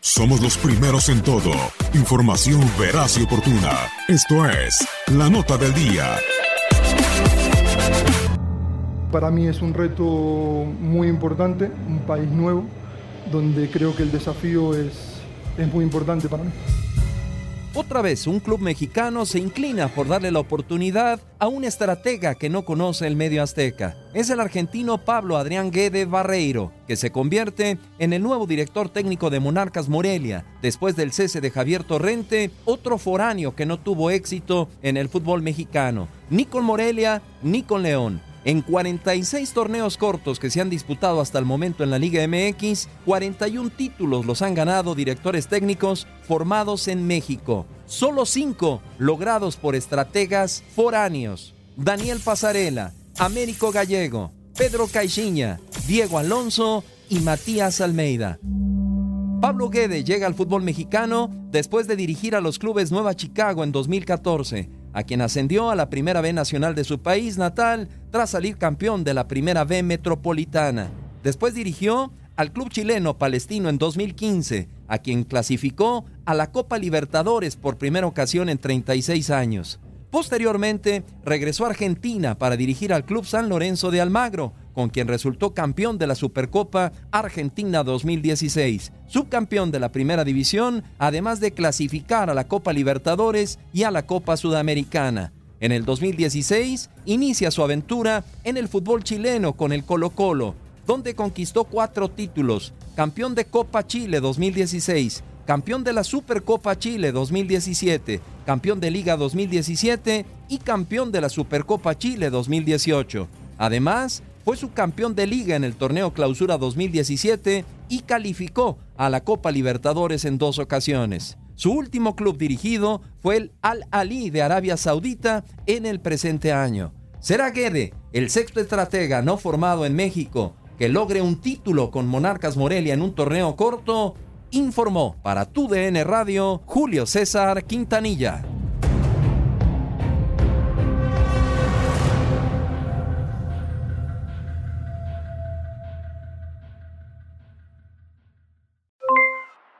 Somos los primeros en todo. Información veraz y oportuna. Esto es La Nota del Día. Para mí es un reto muy importante, un país nuevo, donde creo que el desafío es, es muy importante para mí. Otra vez, un club mexicano se inclina por darle la oportunidad a un estratega que no conoce el medio azteca. Es el argentino Pablo Adrián Guede Barreiro, que se convierte en el nuevo director técnico de Monarcas Morelia, después del cese de Javier Torrente, otro foráneo que no tuvo éxito en el fútbol mexicano, ni con Morelia ni con León. En 46 torneos cortos que se han disputado hasta el momento en la Liga MX, 41 títulos los han ganado directores técnicos formados en México. Solo 5 logrados por estrategas foráneos. Daniel Pasarela, Américo Gallego, Pedro Caixinha, Diego Alonso y Matías Almeida. Pablo Guede llega al fútbol mexicano después de dirigir a los clubes Nueva Chicago en 2014, a quien ascendió a la Primera B Nacional de su país natal tras salir campeón de la Primera B Metropolitana. Después dirigió al club chileno Palestino en 2015, a quien clasificó a la Copa Libertadores por primera ocasión en 36 años. Posteriormente, regresó a Argentina para dirigir al Club San Lorenzo de Almagro, con quien resultó campeón de la Supercopa Argentina 2016, subcampeón de la Primera División, además de clasificar a la Copa Libertadores y a la Copa Sudamericana. En el 2016, inicia su aventura en el fútbol chileno con el Colo Colo, donde conquistó cuatro títulos, campeón de Copa Chile 2016, campeón de la Supercopa Chile 2017, campeón de Liga 2017 y campeón de la Supercopa Chile 2018. Además, fue subcampeón de Liga en el torneo Clausura 2017 y calificó a la Copa Libertadores en dos ocasiones. Su último club dirigido fue el Al Ali de Arabia Saudita en el presente año. ¿Será Guede el sexto estratega no formado en México que logre un título con Monarcas Morelia en un torneo corto? Informó para tu DN Radio Julio César Quintanilla.